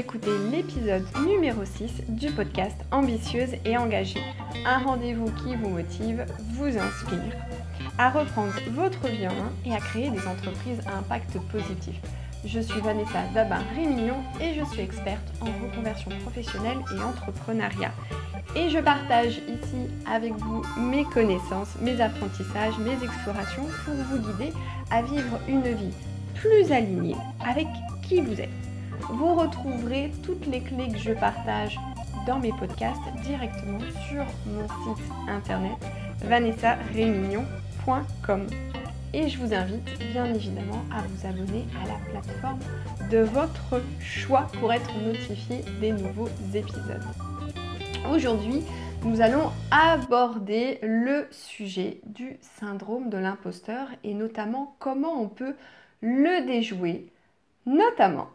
écouter l'épisode numéro 6 du podcast Ambitieuse et engagée. Un rendez-vous qui vous motive, vous inspire à reprendre votre vie en main et à créer des entreprises à impact positif. Je suis Vanessa Dabin-Rémignon et je suis experte en reconversion professionnelle et entrepreneuriat. Et je partage ici avec vous mes connaissances, mes apprentissages, mes explorations pour vous guider à vivre une vie plus alignée avec qui vous êtes. Vous retrouverez toutes les clés que je partage dans mes podcasts directement sur mon site internet vanessarémignon.com. Et je vous invite bien évidemment à vous abonner à la plateforme de votre choix pour être notifié des nouveaux épisodes. Aujourd'hui, nous allons aborder le sujet du syndrome de l'imposteur et notamment comment on peut le déjouer, notamment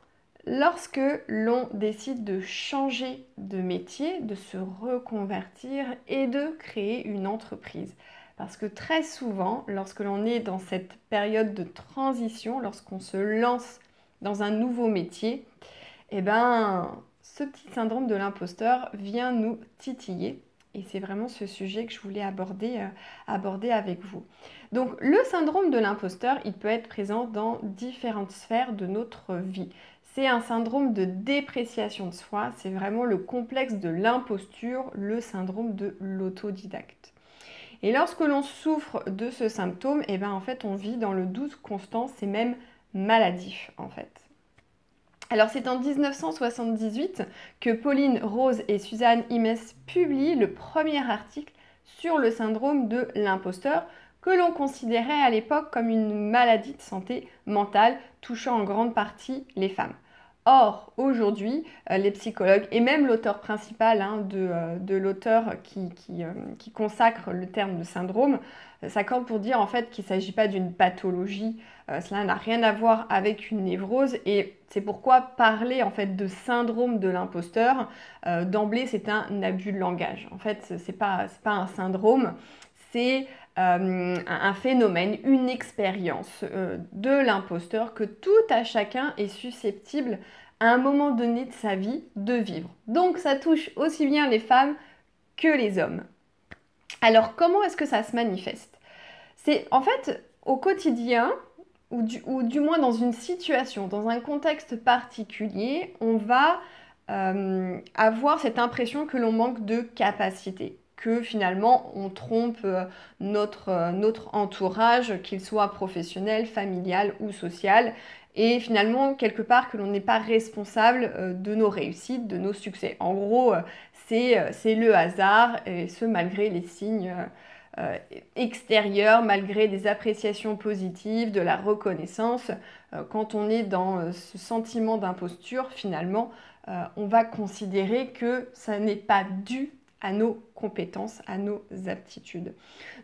lorsque l'on décide de changer de métier, de se reconvertir et de créer une entreprise. Parce que très souvent, lorsque l'on est dans cette période de transition, lorsqu'on se lance dans un nouveau métier, eh ben, ce petit syndrome de l'imposteur vient nous titiller. Et c'est vraiment ce sujet que je voulais aborder, euh, aborder avec vous. Donc le syndrome de l'imposteur, il peut être présent dans différentes sphères de notre vie. C'est un syndrome de dépréciation de soi, c'est vraiment le complexe de l'imposture, le syndrome de l'autodidacte. Et lorsque l'on souffre de ce symptôme, eh ben en fait on vit dans le doute constant, c'est même maladif en fait. Alors c'est en 1978 que Pauline Rose et Suzanne Imes publient le premier article sur le syndrome de l'imposteur que l'on considérait à l'époque comme une maladie de santé mentale touchant en grande partie les femmes. Or, aujourd'hui, euh, les psychologues et même l'auteur principal hein, euh, de, l'auteur qui, euh, qui, consacre le terme de syndrome s'accordent pour dire en fait qu'il ne s'agit pas d'une pathologie, cela n'a rien à voir avec une névrose et c'est pourquoi parler en fait de syndrome de l'imposteur, d'emblée c'est un abus de langage. En fait, ce n'est pas, pas un syndrome, c'est un phénomène, une expérience de l'imposteur que tout à chacun est susceptible à un moment donné de sa vie de vivre. Donc ça touche aussi bien les femmes que les hommes. Alors comment est-ce que ça se manifeste? C'est en fait au quotidien, ou du, ou du, moins dans une situation, dans un contexte particulier, on va euh, avoir cette impression que l'on manque de capacité, que finalement on trompe euh, notre, euh, notre entourage, qu'il soit professionnel, familial ou social, et finalement quelque part que l'on n'est pas responsable euh, de nos réussites, de nos succès. En gros, c'est le hasard, et ce malgré les signes extérieurs, malgré des appréciations positives, de la reconnaissance. Quand on est dans ce sentiment d'imposture, finalement, on va considérer que ça n'est pas dû à nos compétences, à nos aptitudes.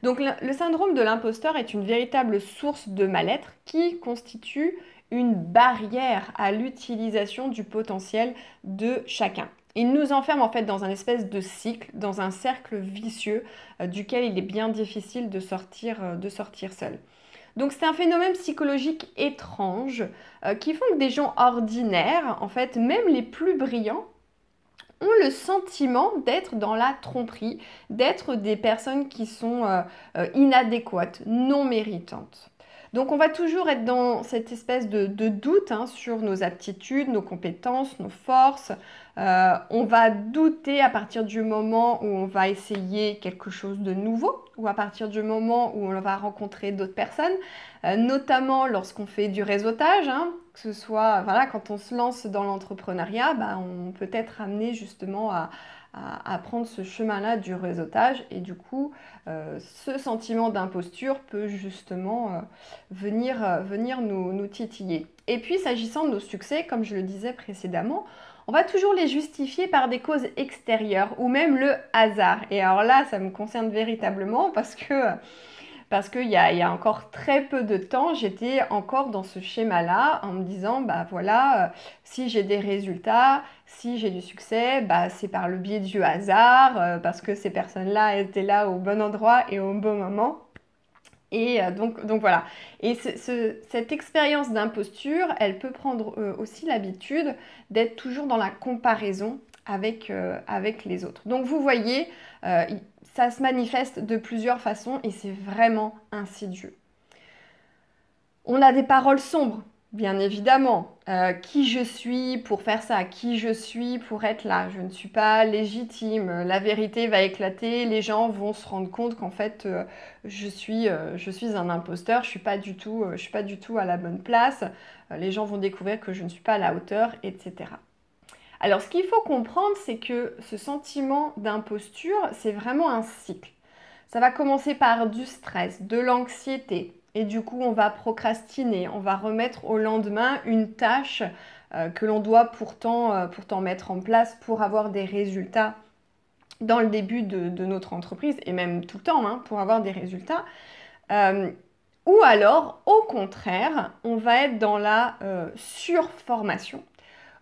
Donc le syndrome de l'imposteur est une véritable source de mal-être qui constitue une barrière à l'utilisation du potentiel de chacun. Il nous enferme en fait dans un espèce de cycle, dans un cercle vicieux euh, duquel il est bien difficile de sortir, euh, de sortir seul. Donc c'est un phénomène psychologique étrange euh, qui font que des gens ordinaires, en fait même les plus brillants, ont le sentiment d'être dans la tromperie, d'être des personnes qui sont inadéquates, non méritantes. Donc on va toujours être dans cette espèce de, doute hein, sur nos aptitudes, nos compétences, nos forces. Euh, on va douter à partir du moment où on va essayer quelque chose de nouveau ou à partir du moment où on va rencontrer d'autres personnes, euh, notamment lorsqu'on fait du réseautage, hein, que ce soit voilà, quand on se lance dans l'entrepreneuriat, bah, on peut être amené justement à, prendre ce chemin-là du réseautage. Et du coup, euh, ce sentiment d'imposture peut justement euh, venir, euh, venir nous, nous titiller. Et puis, s'agissant de nos succès, comme je le disais précédemment, on va toujours les justifier par des causes extérieures ou même le hasard. Et alors là, ça me concerne véritablement parce que parce qu'il y y a, encore très peu de temps, j'étais encore dans ce schéma-là en me disant, bah voilà, euh, si j'ai des résultats, si j'ai du succès, bah c'est par le biais du hasard, euh, parce que ces personnes-là étaient là au bon endroit et au bon moment. Et euh, donc, voilà. Et cette expérience d'imposture, elle peut prendre aussi l'habitude d'être toujours dans la comparaison avec les autres. Donc vous voyez, ça se manifeste de plusieurs façons et c'est vraiment insidieux. On a des paroles sombres Bien évidemment, euh, qui je suis pour faire ça, qui je suis pour être là? Je ne suis pas légitime, la vérité va éclater, les gens vont se rendre compte qu'en fait euh, je, suis, euh, je suis un imposteur, je ne suis, pas je suis pas du tout à la bonne place, les gens vont découvrir que je ne suis pas à la hauteur, etc. Alors ce qu'il faut comprendre, c'est que ce sentiment d'imposture, c'est vraiment un cycle. Ça va commencer par du stress, de l'anxiété, et du coup, on va procrastiner, on va remettre au lendemain une tâche euh, que l'on doit pourtant, euh, pourtant mettre en place pour avoir des résultats dans le début de, notre entreprise et même tout le temps hein, pour avoir des résultats. Euh, ou alors, au contraire, on va être dans la surformation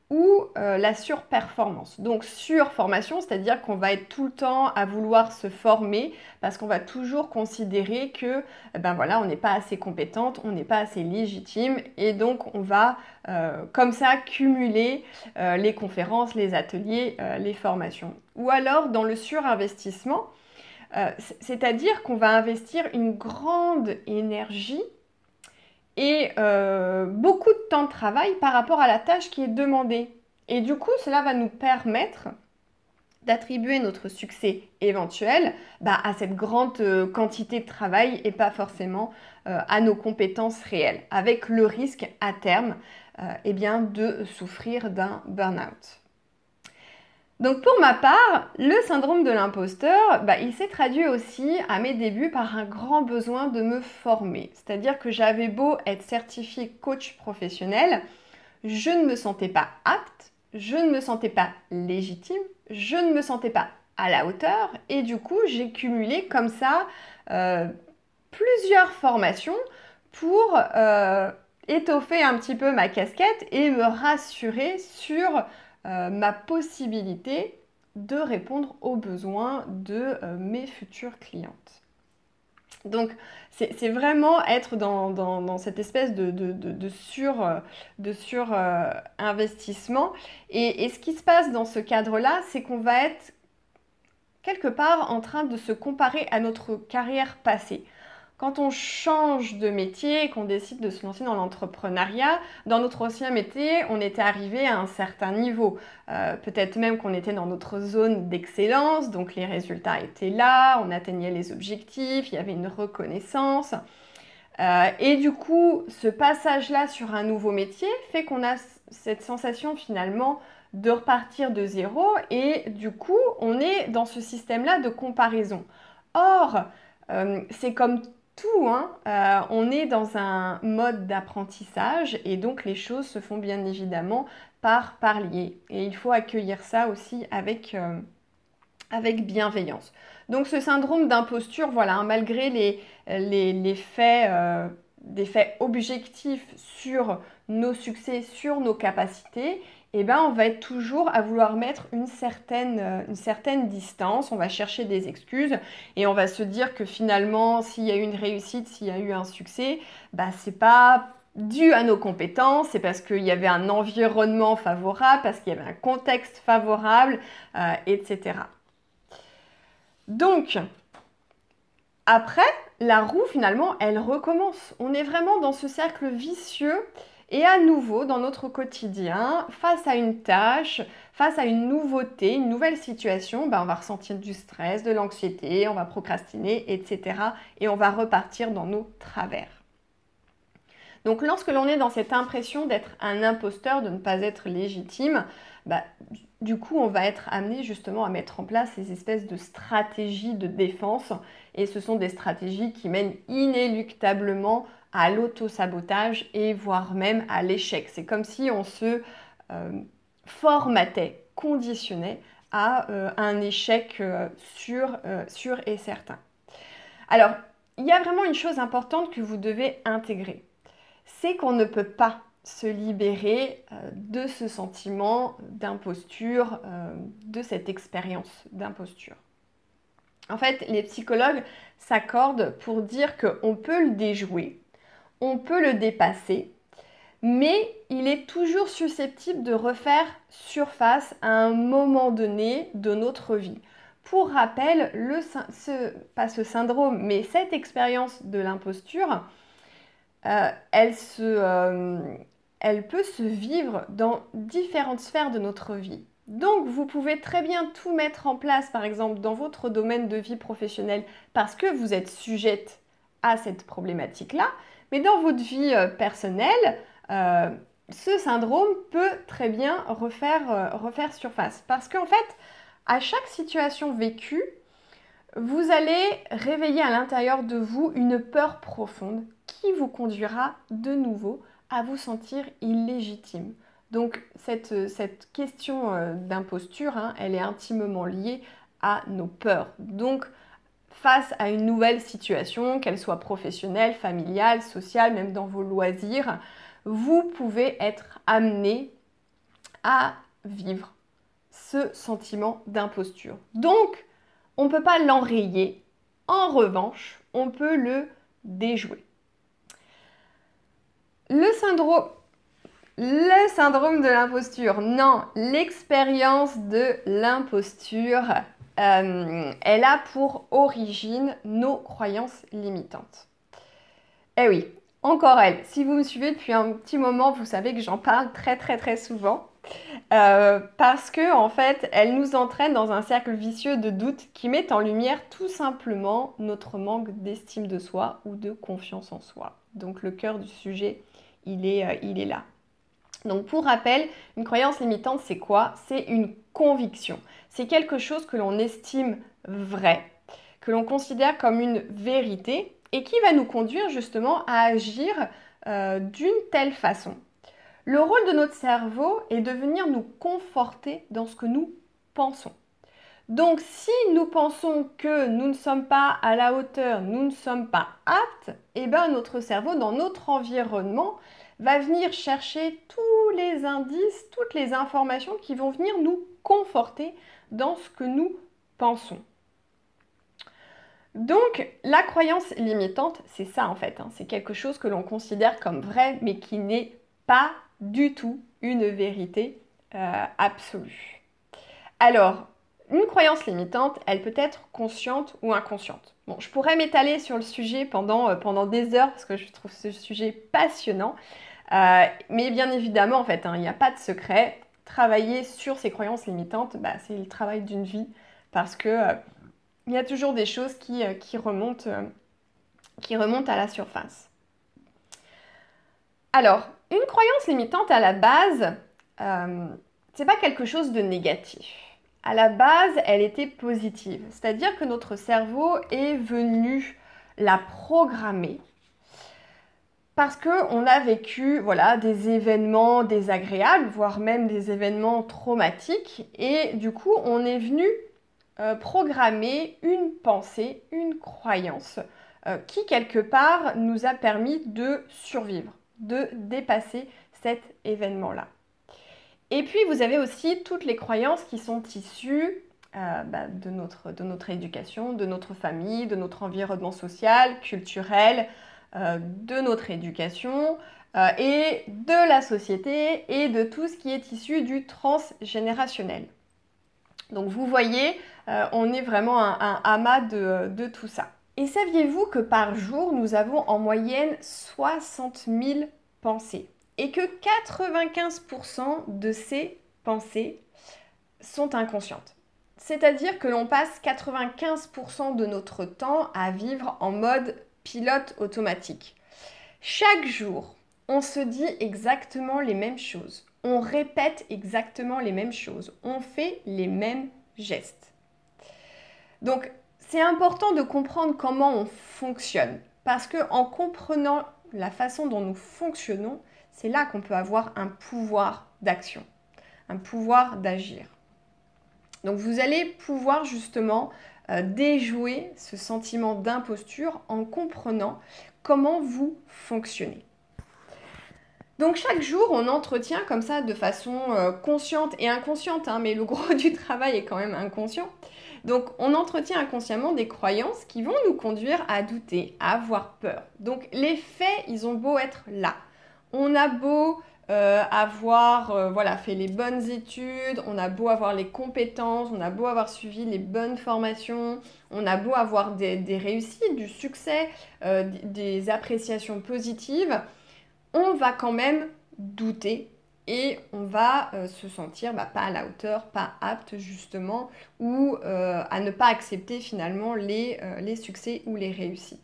ou euh, la surperformance. Donc surformation, c'est-à-dire qu'on va être tout le temps à vouloir se former parce qu'on va toujours considérer que eh ben voilà, on n'est pas assez compétente, on n'est pas assez légitime et donc on va euh, comme ça cumuler euh, les conférences, les ateliers, les formations. Ou alors dans le surinvestissement, c'est-à-dire qu'on va investir une grande énergie et euh, beaucoup de temps de travail par rapport à la tâche qui est demandée. Et du coup, cela va nous permettre d'attribuer notre succès éventuel bah, à cette grande euh, quantité de travail et pas forcément euh, à nos compétences réelles, avec le risque à terme eh bien, de souffrir d'un burn-out. Donc pour ma part, le syndrome de l'imposteur, bah, il s'est traduit aussi à mes débuts par un grand besoin de me former. C'est-à-dire que j'avais beau être certifié coach professionnel, je ne me sentais pas apte, je ne me sentais pas légitime, je ne me sentais pas à la hauteur et du coup j'ai cumulé comme ça euh, plusieurs formations pour euh, étoffer un petit peu ma casquette et me rassurer sur euh, ma possibilité de répondre aux besoins de euh, mes futures clientes. Donc, c'est vraiment être dans, cette espèce de, de euh, et, ce qui se passe dans ce cadre-là, c'est qu'on va être quelque part en train de se comparer à notre carrière passée. Quand on change de métier et qu'on décide de se lancer dans l'entrepreneuriat, dans notre ancien métier, on était arrivé à un certain niveau. Euh, peut-être même qu'on était dans notre zone d'excellence, donc les résultats étaient là, on atteignait les objectifs, il y avait une reconnaissance. Euh, et du coup, ce passage-là sur un nouveau métier fait qu'on a cette sensation finalement de repartir de zéro et du coup, on est dans ce système-là de comparaison. Or, euh, c'est comme hein. euh, on est dans un mode d'apprentissage et donc les choses se font bien évidemment par palier. Et il faut accueillir ça aussi avec, euh, bienveillance. Donc ce syndrome d'imposture, voilà, hein, malgré les, les, faits, euh, des faits objectifs sur nos succès, sur nos capacités, eh ben, on va être toujours à vouloir mettre une certaine, euh, une certaine distance, on va chercher des excuses et on va se dire que finalement, s'il y a eu une réussite, s'il y a eu un succès, bah, c'est pas dû à nos compétences, c'est parce qu'il y avait un environnement favorable, parce qu'il y avait un contexte favorable, euh, etc. Donc, après, la roue, finalement, elle recommence. On est vraiment dans ce cercle vicieux et à nouveau, dans notre quotidien, face à une tâche, face à une nouveauté, une nouvelle situation, ben, on va ressentir du stress, de l'anxiété, on va procrastiner, etc. Et on va repartir dans nos travers. Donc lorsque l'on est dans cette impression d'être un imposteur, de ne pas être légitime, ben, du coup on va être amené justement à mettre en place ces espèces de stratégies de défense. Et ce sont des stratégies qui mènent inéluctablement à l'auto-sabotage et voire même à l'échec. C'est comme si on se euh, formatait, conditionnait à euh, un échec euh, sûr, sûr et certain. Alors, il y a vraiment une chose importante que vous devez intégrer. C'est qu'on ne peut pas se libérer de ce sentiment d'imposture, de cette expérience d'imposture. En fait, les psychologues s'accordent pour dire qu'on peut le déjouer, on peut le dépasser, mais il est toujours susceptible de refaire surface à un moment donné de notre vie. Pour rappel, le, pas ce syndrome, mais cette expérience de l'imposture, euh, elle, euh, elle peut se vivre dans différentes sphères de notre vie. Donc, vous pouvez très bien tout mettre en place, par exemple, dans votre domaine de vie professionnelle, parce que vous êtes sujette à cette problématique-là. Mais dans votre vie euh, personnelle, ce syndrome peut très bien refaire, refaire surface. Parce qu'en fait, à chaque situation vécue, vous allez réveiller à l'intérieur de vous une peur profonde qui vous conduira de nouveau à vous sentir illégitime. Donc cette, question euh, d'imposture, hein, elle est intimement liée à nos peurs. Donc face à une nouvelle situation, qu'elle soit professionnelle, familiale, sociale, même dans vos loisirs, vous pouvez être amené à vivre ce sentiment d'imposture. Donc, on ne peut pas l'enrayer. En revanche, on peut le déjouer. Le syndrome, le syndrome de l'imposture, non, l'expérience de l'imposture, euh, elle a pour origine nos croyances limitantes. Eh oui, encore elle. Si vous me suivez depuis un petit moment, vous savez que j'en parle très très très souvent. Euh, parce que en fait, elle nous entraîne dans un cercle vicieux de doute qui met en lumière tout simplement notre manque d'estime de soi ou de confiance en soi. Donc le cœur du sujet, il est, euh, il est là. Donc pour rappel, une croyance limitante, c'est quoi? C'est une conviction. C'est quelque chose que l'on estime vrai, que l'on considère comme une vérité et qui va nous conduire justement à agir euh, d'une telle façon. Le rôle de notre cerveau est de venir nous conforter dans ce que nous pensons. Donc si nous pensons que nous ne sommes pas à la hauteur, nous ne sommes pas aptes, eh bien notre cerveau dans notre environnement va venir chercher tous les indices, toutes les informations qui vont venir nous conforter dans ce que nous pensons. Donc, la croyance limitante, c'est ça en fait. Hein. C'est quelque chose que l'on considère comme vrai, mais qui n'est pas du tout une vérité euh, absolue. Alors, une croyance limitante, elle peut être consciente ou inconsciente. Bon, je pourrais m'étaler sur le sujet pendant, euh, des heures parce que je trouve ce sujet passionnant. Euh, mais bien évidemment, en fait, hein, il n'y a pas de secret. Travailler sur ces croyances limitantes, bah, c'est le travail d'une vie parce que il y a toujours des choses qui, remontent, qui remontent à la surface. Alors, une croyance limitante à la base, euh, c'est pas quelque chose de négatif. À la base, elle était positive, c'est-à-dire que notre cerveau est venu la programmer parce qu'on a vécu voilà, des événements désagréables, voire même des événements traumatiques, et du coup, on est venu euh, programmer une pensée, une croyance euh, qui quelque part nous a permis de survivre, de dépasser cet événement-là. Et puis vous avez aussi toutes les croyances qui sont issues euh, bah, de, notre, éducation, de notre famille, de notre environnement social, culturel, de notre éducation et de la société et de tout ce qui est issu du transgénérationnel. Donc vous voyez, euh, on est vraiment un, amas de, tout ça. Et saviez-vous que par jour, nous avons en moyenne 60 000 pensées et que 95% de ces pensées sont inconscientes? C'est-à-dire que l'on passe 95% de notre temps à vivre en mode pilote automatique. Chaque jour, on se dit exactement les mêmes choses on répète exactement les mêmes choses, on fait les mêmes gestes. Donc, c'est important de comprendre comment on fonctionne, parce que en comprenant la façon dont nous fonctionnons, c'est là qu'on peut avoir un pouvoir d'action, un pouvoir d'agir. Donc, vous allez pouvoir justement euh, déjouer ce sentiment d'imposture en comprenant comment vous fonctionnez. Donc chaque jour, on entretient comme ça de façon euh, consciente et inconsciente, hein, mais le gros du travail est quand même inconscient. Donc on entretient inconsciemment des croyances qui vont nous conduire à douter, à avoir peur. Donc les faits, ils ont beau être là. On a beau euh, avoir euh, voilà, fait les bonnes études, on a beau avoir les compétences, on a beau avoir suivi les bonnes formations, on a beau avoir des, réussites, du succès, des appréciations positives, on va quand même douter et on va euh, se sentir bah, pas à la hauteur, pas apte justement, ou euh, à ne pas accepter finalement euh, les, succès ou les réussites.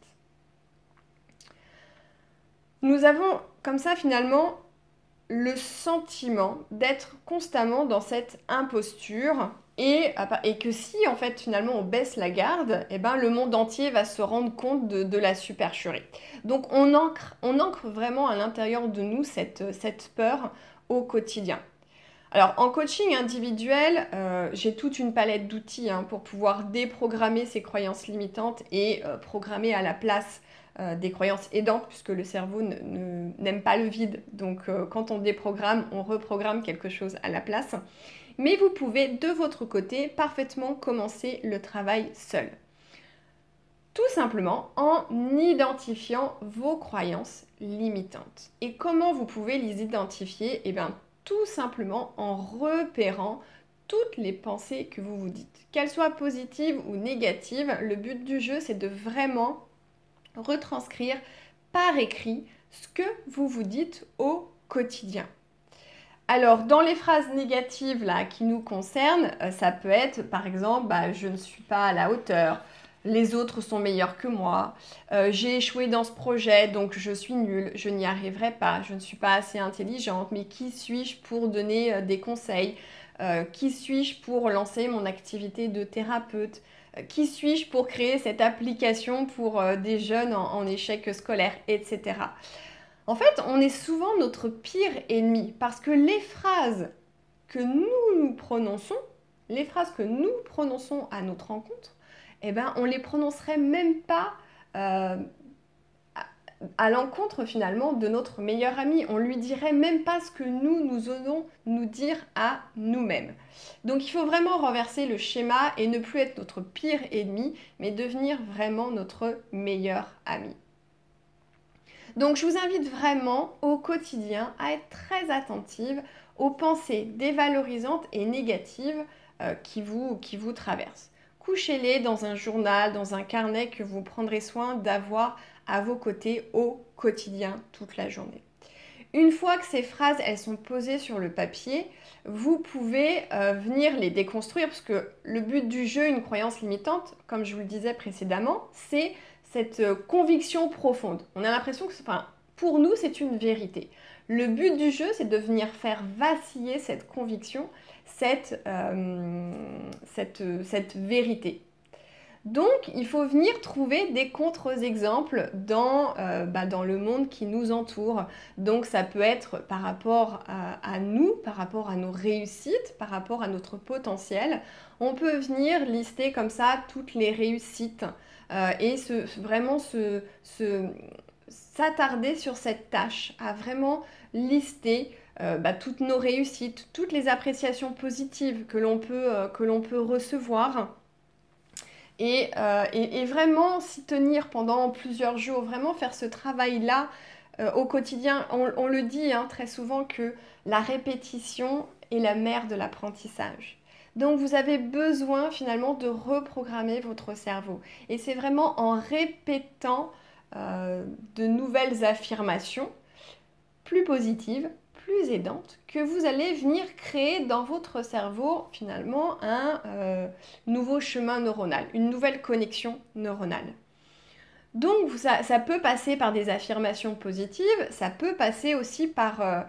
Nous avons comme ça finalement le sentiment d'être constamment dans cette imposture et, que si en fait finalement on baisse la garde, eh ben, le monde entier va se rendre compte de, la supercherie. Donc on ancre, on vraiment à l'intérieur de nous cette, cette peur au quotidien. Alors en coaching individuel, euh, j'ai toute une palette d'outils hein, pour pouvoir déprogrammer ces croyances limitantes et euh, programmer à la place euh, des croyances aidantes, puisque le cerveau n'aime pas le vide. Donc quand on déprogramme, on reprogramme quelque chose à la place mais vous pouvez de votre côté parfaitement commencer le travail seul. Tout simplement en identifiant vos croyances limitantes. Et comment vous pouvez les identifier? Eh bien, tout simplement en repérant toutes les pensées que vous vous dites. Qu'elles soient positives ou négatives, le but du jeu, c'est de vraiment retranscrire par écrit ce que vous vous dites au quotidien. Alors, dans les phrases négatives là, qui nous concernent, euh, ça peut être par exemple bah, je ne suis pas à la hauteur, les autres sont meilleurs que moi, euh, j'ai échoué dans ce projet donc je suis nulle, je n'y arriverai pas, je ne suis pas assez intelligente, mais qui suis-je pour donner euh, des conseils Qui suis-je pour lancer mon activité de thérapeute Qui suis-je pour créer cette application pour des jeunes en échec scolaire, etc. En fait, on est souvent notre pire ennemi parce que les phrases que nous nous prononçons, les phrases que nous prononçons à notre rencontre, eh ben, on les prononcerait même pas euh, à, l'encontre finalement de notre meilleur ami. On lui dirait même pas ce que nous, nous osons nous dire à nous-mêmes. Donc il faut vraiment renverser le schéma et ne plus être notre pire ennemi, mais devenir vraiment notre meilleur ami. Donc je vous invite vraiment au quotidien à être très attentive aux pensées dévalorisantes et négatives euh, qui, vous, qui vous traversent. Couchez-les dans un journal, dans un carnet que vous prendrez soin d'avoir à vos côtés au quotidien toute la journée. Une fois que ces phrases elles sont posées sur le papier, vous pouvez euh, venir les déconstruire parce que le but du jeu, une croyance limitante, comme je vous le disais précédemment, c'est cette euh, conviction profonde. On a l'impression que, pour nous, c'est une vérité. Le but du jeu, c'est de venir faire vaciller cette conviction, cette, euh, cette, cette vérité. Donc, il faut venir trouver des contre-exemples dans, euh, bah, dans, le monde qui nous entoure. Donc, ça peut être par rapport à, nous, par rapport à nos réussites, par rapport à notre potentiel. On peut venir lister comme ça toutes les réussites euh, et vraiment s'attarder sur cette tâche, à vraiment lister euh, bah, toutes nos réussites, toutes les appréciations positives que l'on peut, euh, recevoir. Et, vraiment s'y tenir pendant plusieurs jours, vraiment faire ce travail-là au quotidien. On, le dit hein, très souvent que la répétition est la mère de l'apprentissage. Donc vous avez besoin finalement de reprogrammer votre cerveau. Et c'est vraiment en répétant euh, de nouvelles affirmations plus positives, plus aidantes, que vous allez venir créer dans votre cerveau finalement un euh, nouveau chemin neuronal, une nouvelle connexion neuronale. Donc ça, peut passer par des affirmations positives, ça peut passer aussi par, euh,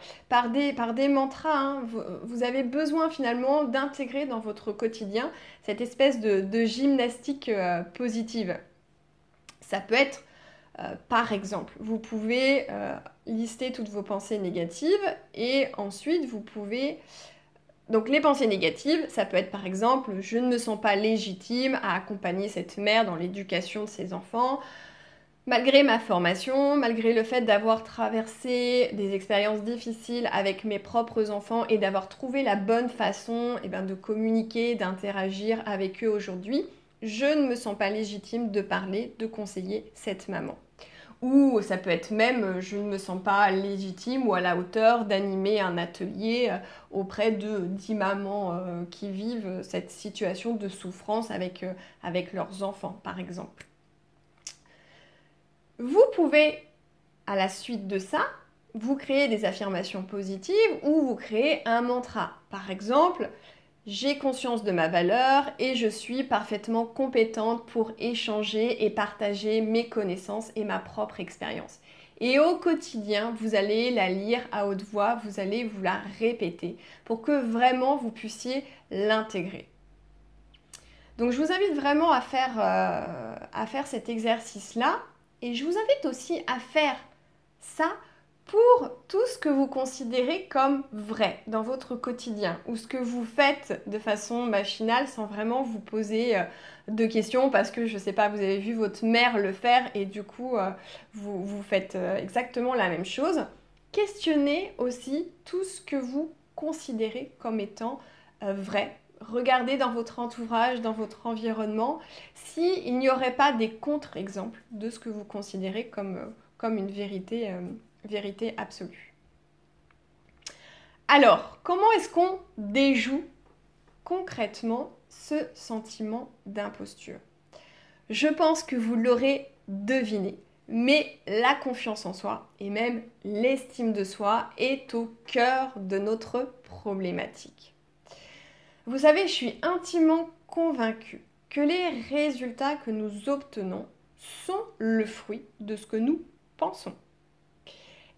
des, mantras. Hein. Vous, avez besoin finalement d'intégrer dans votre quotidien cette espèce de, gymnastique euh, positive. Ça peut être, euh, par exemple, vous pouvez lister toutes vos pensées négatives et ensuite vous pouvez... Donc les pensées négatives, ça peut être par exemple, je ne me sens pas légitime à accompagner cette mère dans l'éducation de ses enfants. Malgré ma formation, malgré le fait d'avoir traversé des expériences difficiles avec mes propres enfants et d'avoir trouvé la bonne façon eh ben, de communiquer, d'interagir avec eux aujourd'hui, je ne me sens pas légitime de parler, de conseiller cette maman. Ou ça peut être même, je ne me sens pas légitime ou à la hauteur d'animer un atelier euh, auprès de 10 mamans euh, qui vivent cette situation de souffrance avec, euh, avec leurs enfants, par exemple. Vous pouvez, à la suite de ça, vous créer des affirmations positives ou vous créer un mantra. Par exemple, j'ai conscience de ma valeur et je suis parfaitement compétente pour échanger et partager mes connaissances et ma propre expérience. Et au quotidien, vous allez la lire à haute voix, vous allez vous la répéter pour que vraiment vous puissiez l'intégrer. Donc je vous invite vraiment à faire, euh, à faire cet exercice-là et je vous invite aussi à faire ça pour tout ce que vous considérez comme vrai dans votre quotidien ou ce que vous faites de façon machinale sans vraiment vous poser euh, de questions parce que je sais pas, vous avez vu votre mère le faire et du coup euh, vous, vous faites euh, exactement la même chose. Questionnez aussi tout ce que vous considérez comme étant vrai regardez dans votre entourage, dans votre environnement, s'il n'y aurait pas des contre-exemples de ce que vous considérez comme, euh, une vérité, euh, vérité absolue. Alors, comment est-ce qu'on déjoue concrètement ce sentiment d'imposture? Je pense que vous l'aurez deviné, mais la confiance en soi et même l'estime de soi est au cœur de notre problématique. Vous savez, je suis intimement convaincue que les résultats que nous obtenons sont le fruit de ce que nous pensons.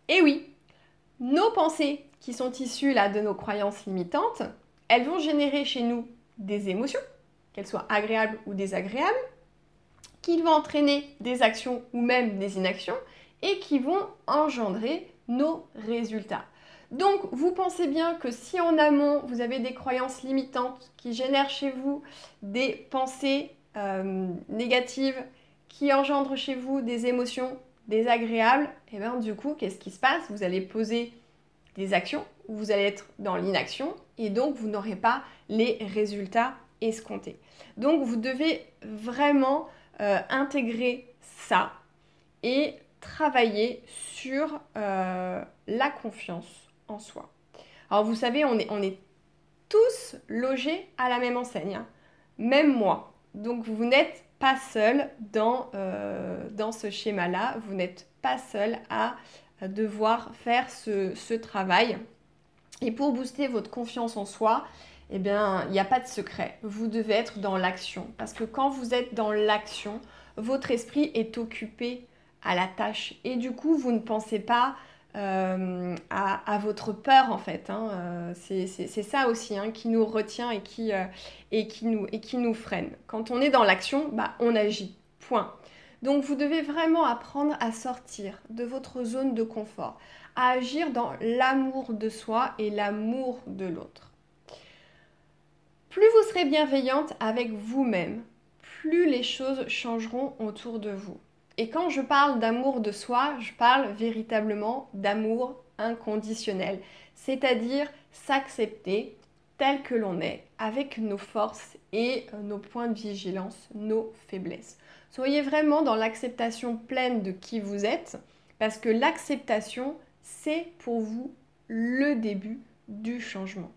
Et oui, nos pensées qui sont issues là de nos croyances limitantes, elles vont générer chez nous des émotions, qu'elles soient agréables ou désagréables, qui vont entraîner des actions ou même des inactions et qui vont engendrer nos résultats. Donc, vous pensez bien que si en amont, vous avez des croyances limitantes qui génèrent chez vous des pensées euh, négatives, qui engendrent chez vous des émotions désagréables, et eh bien du coup, qu'est-ce qui se passe? Vous allez poser des actions, vous allez être dans l'inaction, et donc vous n'aurez pas les résultats escomptés. Donc, vous devez vraiment euh, intégrer ça et travailler sur euh, la confiance en soi. Alors vous savez, on est, on est tous logés à la même enseigne, hein. même moi. Donc vous n'êtes pas seul dans, euh, dans ce schéma-là, vous n'êtes pas seul à devoir faire ce, ce, travail. Et pour booster votre confiance en soi, eh bien, il n'y a pas de secret. Vous devez être dans l'action. Parce que quand vous êtes dans l'action, votre esprit est occupé à la tâche. Et du coup, vous ne pensez pas euh, à, votre peur en fait. Hein. Euh, c'est ça aussi hein, qui nous retient et qui, euh, et qui nous freine. Quand on est dans l'action, bah, on agit. Point. Donc vous devez vraiment apprendre à sortir de votre zone de confort, à agir dans l'amour de soi et l'amour de l'autre. Plus vous serez bienveillante avec vous-même, plus les choses changeront autour de vous. Et quand je parle d'amour de soi, je parle véritablement d'amour inconditionnel, c'est-à-dire s'accepter tel que l'on est, avec nos forces et euh, nos points de vigilance, nos faiblesses. Soyez vraiment dans l'acceptation pleine de qui vous êtes, parce que l'acceptation, c'est pour vous le début du changement.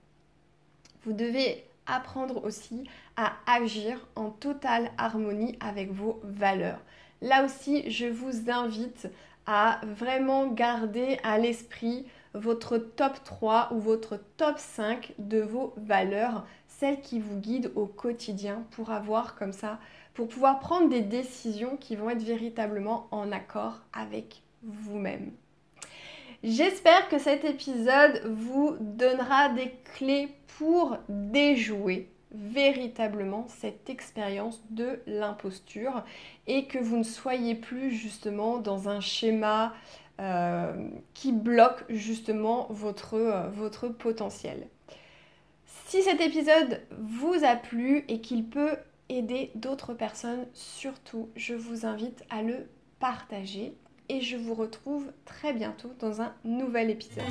Vous devez apprendre aussi à agir en totale harmonie avec vos valeurs. Là aussi, je vous invite à vraiment garder à l'esprit votre top 3 ou votre top 5 de vos valeurs, celles qui vous guident au quotidien pour avoir comme ça, pour pouvoir prendre des décisions qui vont être véritablement en accord avec vous-même. J'espère que cet épisode vous donnera des clés pour déjouer véritablement cette expérience de l'imposture et que vous ne soyez plus justement dans un schéma euh, qui bloque justement euh, votre potentiel. Si cet épisode vous a plu et qu'il peut aider d'autres personnes, surtout je vous invite à le partager et je vous retrouve très bientôt dans un nouvel épisode.